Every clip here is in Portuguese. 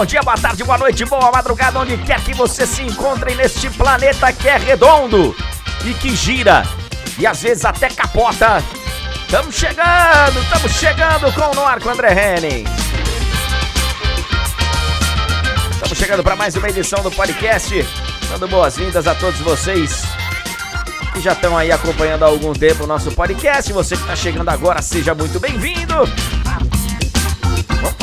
Bom dia, boa tarde, boa noite, boa madrugada, onde quer que você se encontre neste planeta que é redondo e que gira e às vezes até capota. Estamos chegando, estamos chegando com o Noarco André Henning. Estamos chegando para mais uma edição do podcast, dando boas-vindas a todos vocês que já estão aí acompanhando há algum tempo o nosso podcast. Você que está chegando agora, seja muito bem-vindo.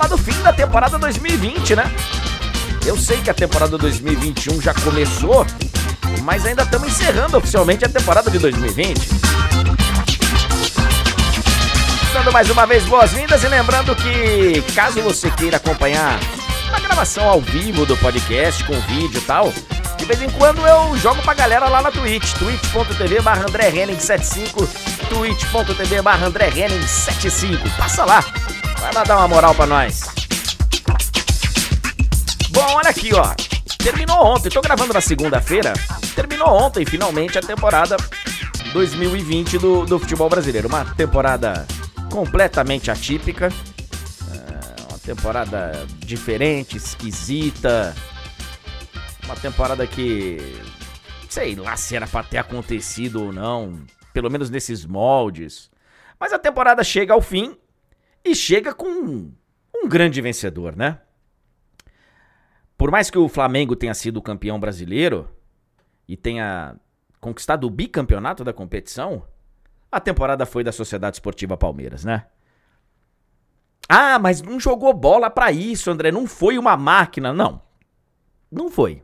Falar do fim da temporada 2020, né? Eu sei que a temporada 2021 já começou, mas ainda estamos encerrando oficialmente a temporada de 2020. Dando mais uma vez boas-vindas e lembrando que, caso você queira acompanhar uma gravação ao vivo do podcast com vídeo e tal, de vez em quando eu jogo pra galera lá na Twitch, twitch.tv barra André 75, twitch.tv barra André 75. Passa lá, lá dar uma moral pra nós. Bom, olha aqui, ó. Terminou ontem, tô gravando na segunda-feira. Terminou ontem, finalmente, a temporada 2020 do, do futebol brasileiro. Uma temporada completamente atípica. É, uma temporada diferente, esquisita uma temporada que. Sei lá se era pra ter acontecido ou não. Pelo menos nesses moldes. Mas a temporada chega ao fim e chega com um, grande vencedor, né? Por mais que o Flamengo tenha sido campeão brasileiro e tenha conquistado o bicampeonato da competição, a temporada foi da Sociedade Esportiva Palmeiras, né? Ah, mas não jogou bola para isso, André. Não foi uma máquina. Não. Não foi.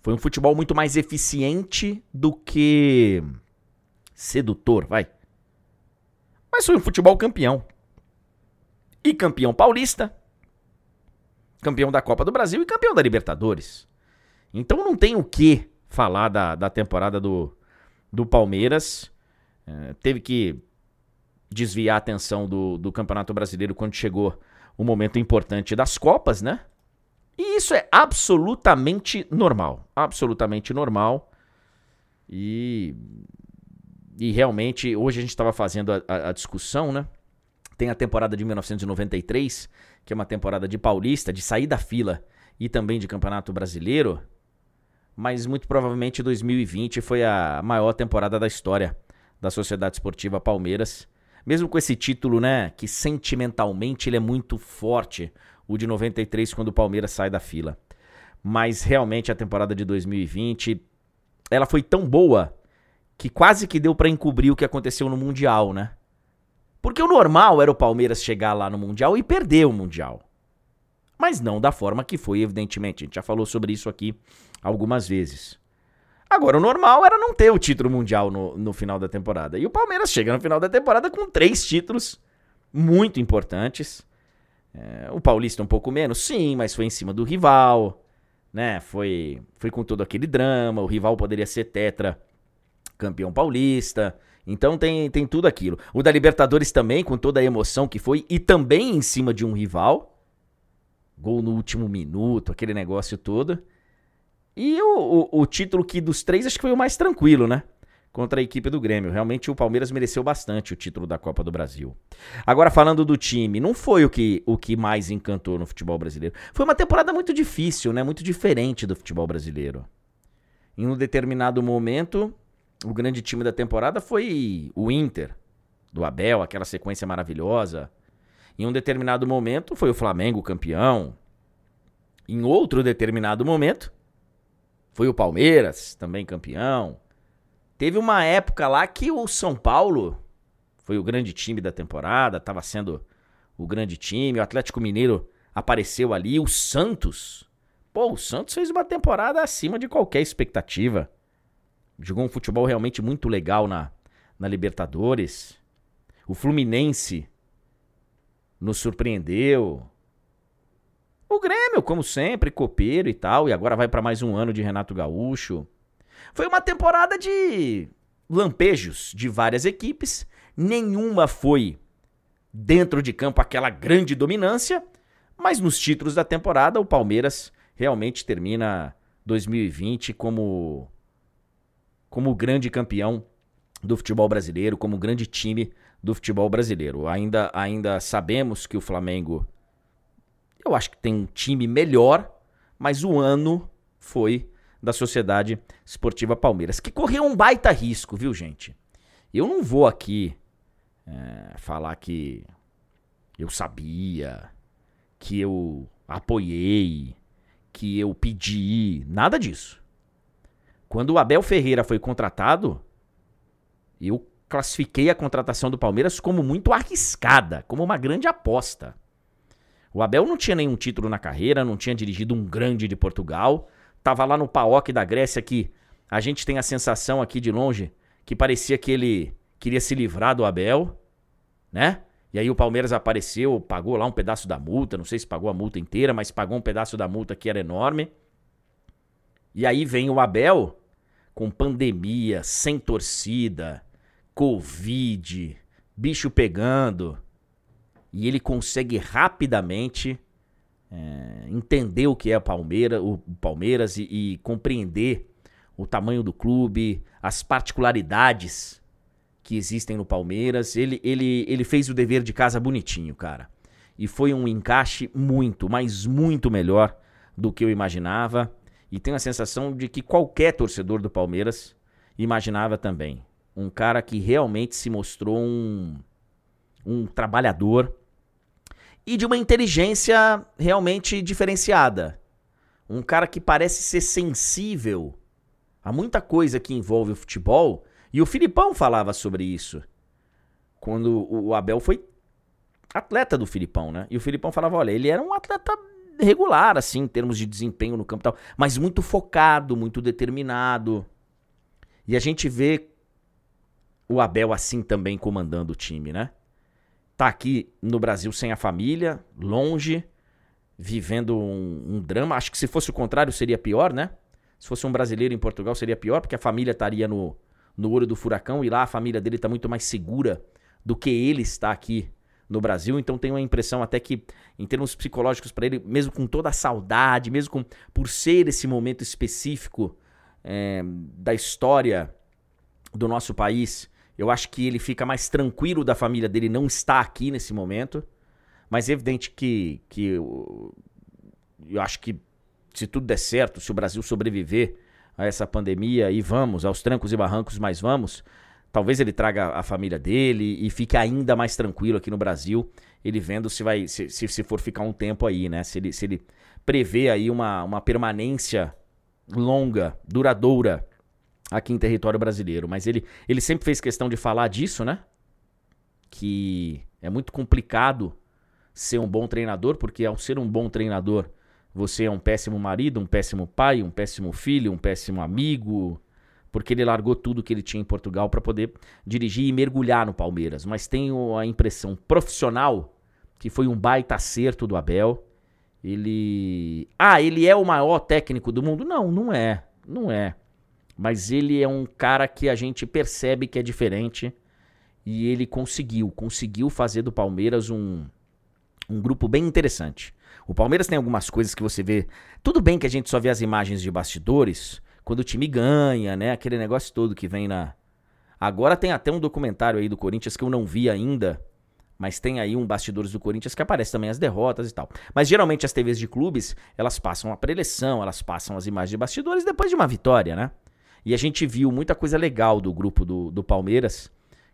Foi um futebol muito mais eficiente do que sedutor, vai. Mas foi um futebol campeão. E campeão paulista, campeão da Copa do Brasil e campeão da Libertadores. Então não tem o que falar da, da temporada do, do Palmeiras. É, teve que desviar a atenção do, do Campeonato Brasileiro quando chegou o momento importante das Copas, né? E isso é absolutamente normal. Absolutamente normal. E, e realmente, hoje a gente estava fazendo a, a, a, discussão, né? Tem a temporada de 1993, que é uma temporada de paulista, de sair da fila e também de campeonato brasileiro. Mas muito provavelmente 2020 foi a maior temporada da história da Sociedade Esportiva Palmeiras. Mesmo com esse título, né, que sentimentalmente ele é muito forte o de 93 quando o Palmeiras sai da fila. Mas realmente a temporada de 2020, ela foi tão boa que quase que deu para encobrir o que aconteceu no Mundial, né? Porque o normal era o Palmeiras chegar lá no Mundial e perder o Mundial. Mas não da forma que foi, evidentemente. A gente já falou sobre isso aqui algumas vezes. Agora, o normal era não ter o título mundial no, no final da temporada. E o Palmeiras chega no final da temporada com três títulos muito importantes. É, o Paulista um pouco menos, sim, mas foi em cima do rival, né? Foi, foi com todo aquele drama. O rival poderia ser tetra campeão paulista. Então tem, tem tudo aquilo. O da Libertadores também, com toda a emoção que foi, e também em cima de um rival. Gol no último minuto, aquele negócio todo. E o, o, o título que dos três acho que foi o mais tranquilo, né? contra a equipe do Grêmio. Realmente o Palmeiras mereceu bastante o título da Copa do Brasil. Agora falando do time, não foi o que, o que mais encantou no futebol brasileiro. Foi uma temporada muito difícil, né? Muito diferente do futebol brasileiro. Em um determinado momento, o grande time da temporada foi o Inter, do Abel, aquela sequência maravilhosa. Em um determinado momento foi o Flamengo campeão. Em outro determinado momento foi o Palmeiras, também campeão. Teve uma época lá que o São Paulo foi o grande time da temporada, estava sendo o grande time, o Atlético Mineiro apareceu ali, o Santos. Pô, o Santos fez uma temporada acima de qualquer expectativa. Jogou um futebol realmente muito legal na, na Libertadores. O Fluminense nos surpreendeu. O Grêmio, como sempre, copeiro e tal, e agora vai para mais um ano de Renato Gaúcho. Foi uma temporada de lampejos de várias equipes, nenhuma foi dentro de campo aquela grande dominância, mas nos títulos da temporada o Palmeiras realmente termina 2020 como como grande campeão do futebol brasileiro, como grande time do futebol brasileiro. Ainda ainda sabemos que o Flamengo Eu acho que tem um time melhor, mas o ano foi da Sociedade Esportiva Palmeiras, que correu um baita risco, viu, gente? Eu não vou aqui é, falar que eu sabia, que eu apoiei, que eu pedi, nada disso. Quando o Abel Ferreira foi contratado, eu classifiquei a contratação do Palmeiras como muito arriscada, como uma grande aposta. O Abel não tinha nenhum título na carreira, não tinha dirigido um grande de Portugal, tava lá no PAOK da Grécia que a gente tem a sensação aqui de longe que parecia que ele queria se livrar do Abel, né? E aí o Palmeiras apareceu, pagou lá um pedaço da multa, não sei se pagou a multa inteira, mas pagou um pedaço da multa que era enorme. E aí vem o Abel com pandemia, sem torcida, Covid, bicho pegando. E ele consegue rapidamente é, entender o que é Palmeira, o Palmeiras e, e compreender o tamanho do clube, as particularidades que existem no Palmeiras. Ele, ele, ele fez o dever de casa bonitinho, cara. E foi um encaixe muito, mas muito melhor do que eu imaginava. E tenho a sensação de que qualquer torcedor do Palmeiras imaginava também. Um cara que realmente se mostrou um, um trabalhador e de uma inteligência realmente diferenciada. Um cara que parece ser sensível a muita coisa que envolve o futebol. E o Filipão falava sobre isso. Quando o Abel foi atleta do Filipão, né? E o Filipão falava: olha, ele era um atleta regular, assim, em termos de desempenho no campo e tal, mas muito focado, muito determinado. E a gente vê o Abel assim também comandando o time, né? Tá aqui no Brasil sem a família, longe, vivendo um, um, drama. Acho que se fosse o contrário seria pior, né? Se fosse um brasileiro em Portugal seria pior, porque a família estaria no, no olho do furacão e lá a família dele está muito mais segura do que ele está aqui no Brasil. Então tem uma impressão até que, em termos psicológicos para ele, mesmo com toda a saudade, mesmo com, por ser esse momento específico é, da história do nosso país, eu acho que ele fica mais tranquilo da família dele não estar aqui nesse momento. Mas é evidente que, que eu, eu acho que se tudo der certo, se o Brasil sobreviver a essa pandemia e vamos, aos trancos e barrancos, mas vamos, talvez ele traga a família dele e fique ainda mais tranquilo aqui no Brasil, ele vendo se vai se, se, se for ficar um tempo aí, né? Se ele, se ele prevê aí uma, uma permanência longa, duradoura aqui em território brasileiro. Mas ele, ele sempre fez questão de falar disso, né? Que é muito complicado ser um bom treinador, porque ao ser um bom treinador, você é um péssimo marido, um péssimo pai, um péssimo filho, um péssimo amigo, porque ele largou tudo que ele tinha em Portugal para poder dirigir e mergulhar no Palmeiras. Mas tenho a impressão profissional que foi um baita acerto do Abel. Ele. Ah, ele é o maior técnico do mundo? Não, não é. Não é. Mas ele é um cara que a gente percebe que é diferente. E ele conseguiu, conseguiu fazer do Palmeiras um, um grupo bem interessante. O Palmeiras tem algumas coisas que você vê. Tudo bem que a gente só vê as imagens de bastidores quando o time ganha, né? Aquele negócio todo que vem na. Agora tem até um documentário aí do Corinthians que eu não vi ainda. Mas tem aí um bastidores do Corinthians que aparece também as derrotas e tal. Mas geralmente as TVs de clubes, elas passam a preleção, elas passam as imagens de bastidores depois de uma vitória, né? E a gente viu muita coisa legal do grupo do, do Palmeiras,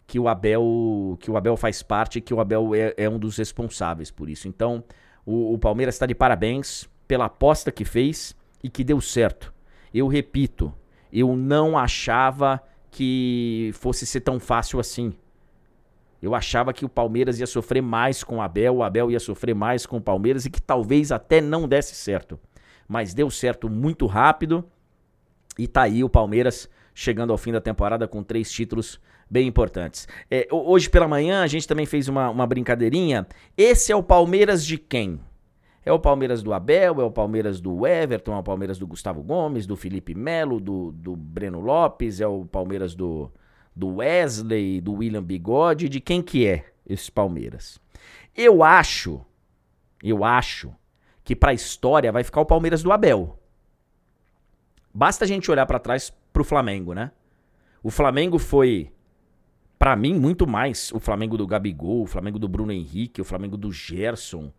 que o Abel que o Abel faz parte, que o Abel é, é um dos responsáveis por isso. Então, o, o Palmeiras está de parabéns pela aposta que fez e que deu certo. Eu repito, eu não achava que fosse ser tão fácil assim. Eu achava que o Palmeiras ia sofrer mais com o Abel, o Abel ia sofrer mais com o Palmeiras e que talvez até não desse certo. Mas deu certo muito rápido e tá aí o Palmeiras chegando ao fim da temporada com três títulos bem importantes. É, hoje pela manhã a gente também fez uma, uma brincadeirinha. Esse é o Palmeiras de quem? É o Palmeiras do Abel, é o Palmeiras do Everton, é o Palmeiras do Gustavo Gomes, do Felipe Melo, do, do Breno Lopes, é o Palmeiras do, do Wesley, do William Bigode, de quem que é esse Palmeiras? Eu acho, eu acho que para a história vai ficar o Palmeiras do Abel. Basta a gente olhar para trás pro Flamengo, né? O Flamengo foi, para mim, muito mais o Flamengo do Gabigol, o Flamengo do Bruno Henrique, o Flamengo do Gerson.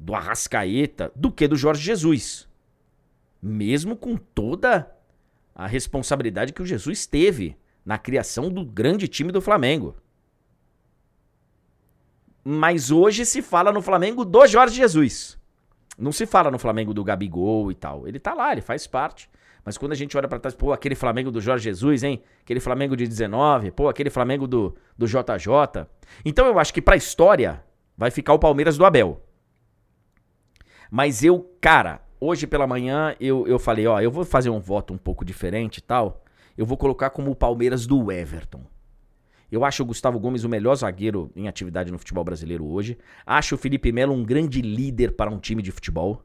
Do Arrascaeta, do que do Jorge Jesus. Mesmo com toda a responsabilidade que o Jesus teve na criação do grande time do Flamengo. Mas hoje se fala no Flamengo do Jorge Jesus. Não se fala no Flamengo do Gabigol e tal. Ele tá lá, ele faz parte. Mas quando a gente olha para trás, pô, aquele Flamengo do Jorge Jesus, hein? Aquele Flamengo de 19, pô, aquele Flamengo do, do JJ. Então eu acho que pra história vai ficar o Palmeiras do Abel. Mas eu, cara, hoje pela manhã eu, eu falei, ó, eu vou fazer um voto um pouco diferente e tal. Eu vou colocar como o Palmeiras do Everton. Eu acho o Gustavo Gomes o melhor zagueiro em atividade no futebol brasileiro hoje. Acho o Felipe Melo um grande líder para um time de futebol.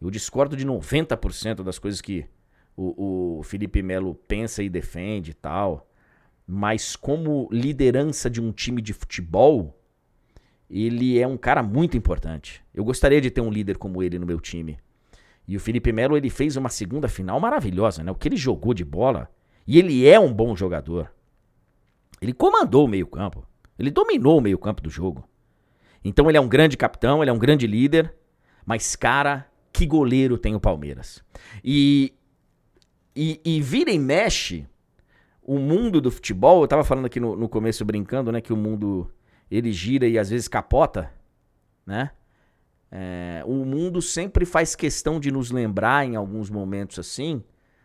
Eu discordo de 90% das coisas que o, o Felipe Melo pensa e defende e tal. Mas como liderança de um time de futebol, ele é um cara muito importante. Eu gostaria de ter um líder como ele no meu time. E o Felipe Melo ele fez uma segunda final maravilhosa, né? O que ele jogou de bola. E ele é um bom jogador. Ele comandou o meio-campo. Ele dominou o meio-campo do jogo. Então ele é um grande capitão, ele é um grande líder. Mas, cara, que goleiro tem o Palmeiras. E, e, e vira e mexe o mundo do futebol. Eu tava falando aqui no, no começo brincando, né? Que o mundo ele gira e às vezes capota, né? É, o mundo sempre faz questão de nos lembrar em alguns momentos assim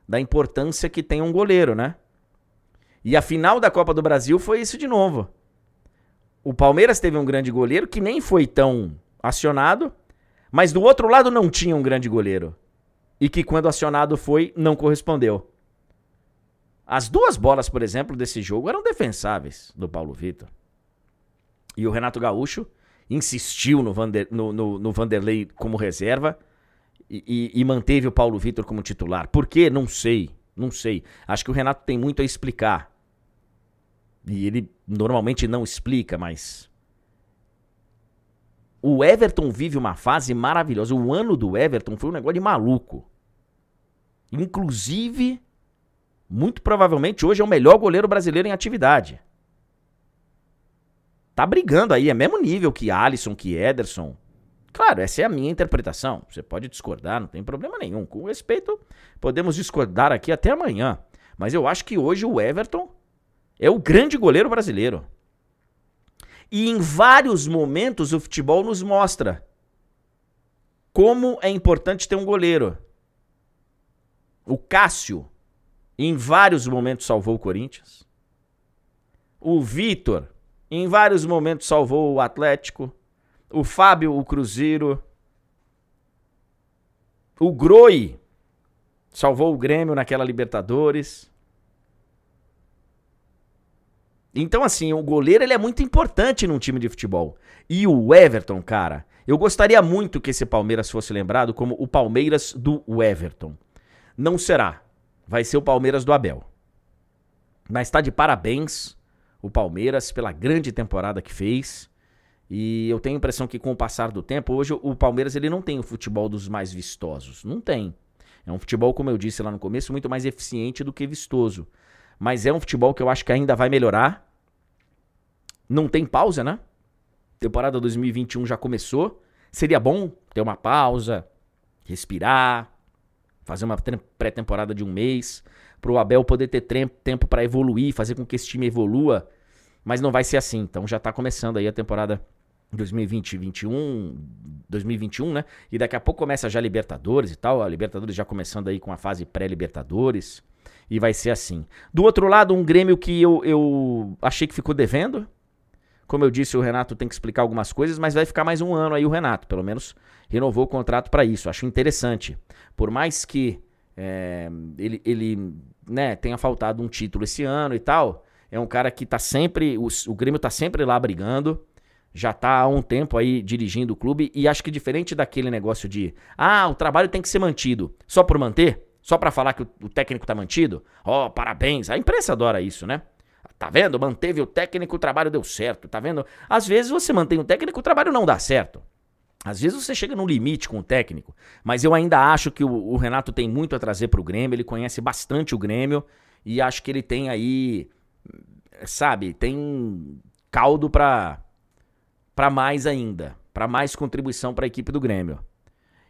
da importância que tem um goleiro, né? E a final da Copa do Brasil foi isso de novo. O Palmeiras teve um grande goleiro que nem foi tão acionado, mas do outro lado não tinha um grande goleiro. E que quando acionado foi, não correspondeu. As duas bolas, por exemplo, desse jogo eram defensáveis do Paulo Vitor. E o Renato Gaúcho insistiu no, Vander, no, no, no Vanderlei como reserva e, e, e manteve o Paulo Vitor como titular. Por quê? Não sei. Não sei. Acho que o Renato tem muito a explicar. E ele normalmente não explica, mas. O Everton vive uma fase maravilhosa. O ano do Everton foi um negócio de maluco. Inclusive, muito provavelmente hoje é o melhor goleiro brasileiro em atividade. Tá brigando aí, é mesmo nível que Alisson, que Ederson. Claro, essa é a minha interpretação. Você pode discordar, não tem problema nenhum. Com respeito, podemos discordar aqui até amanhã. Mas eu acho que hoje o Everton é o grande goleiro brasileiro. E em vários momentos o futebol nos mostra como é importante ter um goleiro. O Cássio, em vários momentos, salvou o Corinthians. O Vitor, em vários momentos, salvou o Atlético. O Fábio, o Cruzeiro. O Groi salvou o Grêmio naquela Libertadores. Então, assim, o goleiro ele é muito importante num time de futebol. E o Everton, cara, eu gostaria muito que esse Palmeiras fosse lembrado como o Palmeiras do Everton. Não será. Vai ser o Palmeiras do Abel. Mas tá de parabéns o Palmeiras pela grande temporada que fez. E eu tenho a impressão que com o passar do tempo, hoje o Palmeiras ele não tem o futebol dos mais vistosos. Não tem. É um futebol, como eu disse lá no começo, muito mais eficiente do que vistoso. Mas é um futebol que eu acho que ainda vai melhorar. Não tem pausa, né? Temporada 2021 já começou. Seria bom ter uma pausa, respirar, fazer uma pré-temporada de um mês, para o Abel poder ter tempo para evoluir, fazer com que esse time evolua. Mas não vai ser assim. Então já está começando aí a temporada 2020, 21, 2021, né? E daqui a pouco começa já a Libertadores e tal. A Libertadores já começando aí com a fase pré-Libertadores. E vai ser assim. Do outro lado, um Grêmio que eu, eu achei que ficou devendo. Como eu disse, o Renato tem que explicar algumas coisas, mas vai ficar mais um ano aí o Renato. Pelo menos renovou o contrato para isso. Acho interessante. Por mais que é, ele, ele né, tenha faltado um título esse ano e tal, é um cara que tá sempre. O, o Grêmio tá sempre lá brigando já está há um tempo aí dirigindo o clube e acho que diferente daquele negócio de ah, o trabalho tem que ser mantido só por manter, só para falar que o, o técnico tá mantido. Ó, oh, parabéns. A imprensa adora isso, né? Tá vendo? Manteve o técnico, o trabalho deu certo. Tá vendo? Às vezes você mantém o técnico, o trabalho não dá certo. Às vezes você chega no limite com o técnico, mas eu ainda acho que o, o Renato tem muito a trazer pro Grêmio, ele conhece bastante o Grêmio e acho que ele tem aí, sabe, tem caldo pra, para mais ainda. para mais contribuição para a equipe do Grêmio.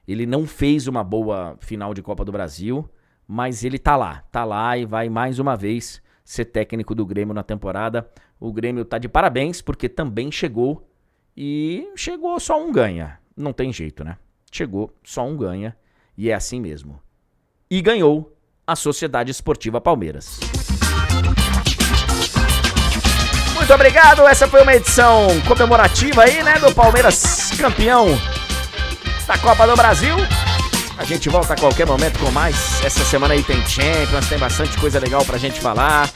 Ele não fez uma boa final de Copa do Brasil, mas ele tá lá, tá lá e vai mais uma vez ser técnico do Grêmio na temporada. O Grêmio tá de parabéns porque também chegou e chegou só um ganha. Não tem jeito, né? Chegou só um ganha e é assim mesmo. E ganhou a Sociedade Esportiva Palmeiras. Muito obrigado, essa foi uma edição comemorativa aí, né, do Palmeiras campeão da Copa do Brasil. A gente volta a qualquer momento com mais. Essa semana aí tem Champions, tem bastante coisa legal pra gente falar.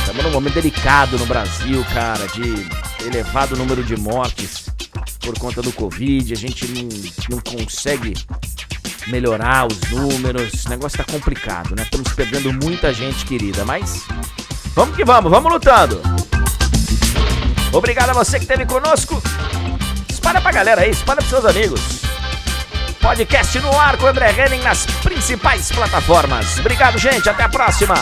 Estamos num momento delicado no Brasil, cara, de elevado número de mortes por conta do Covid. A gente não, não consegue melhorar os números. O negócio tá complicado, né? Estamos perdendo muita gente querida, mas vamos que vamos, vamos lutando. Obrigado a você que esteve conosco. Espalha pra galera aí, espalha pros seus amigos. Podcast no ar com o André Henning nas principais plataformas. Obrigado, gente. Até a próxima.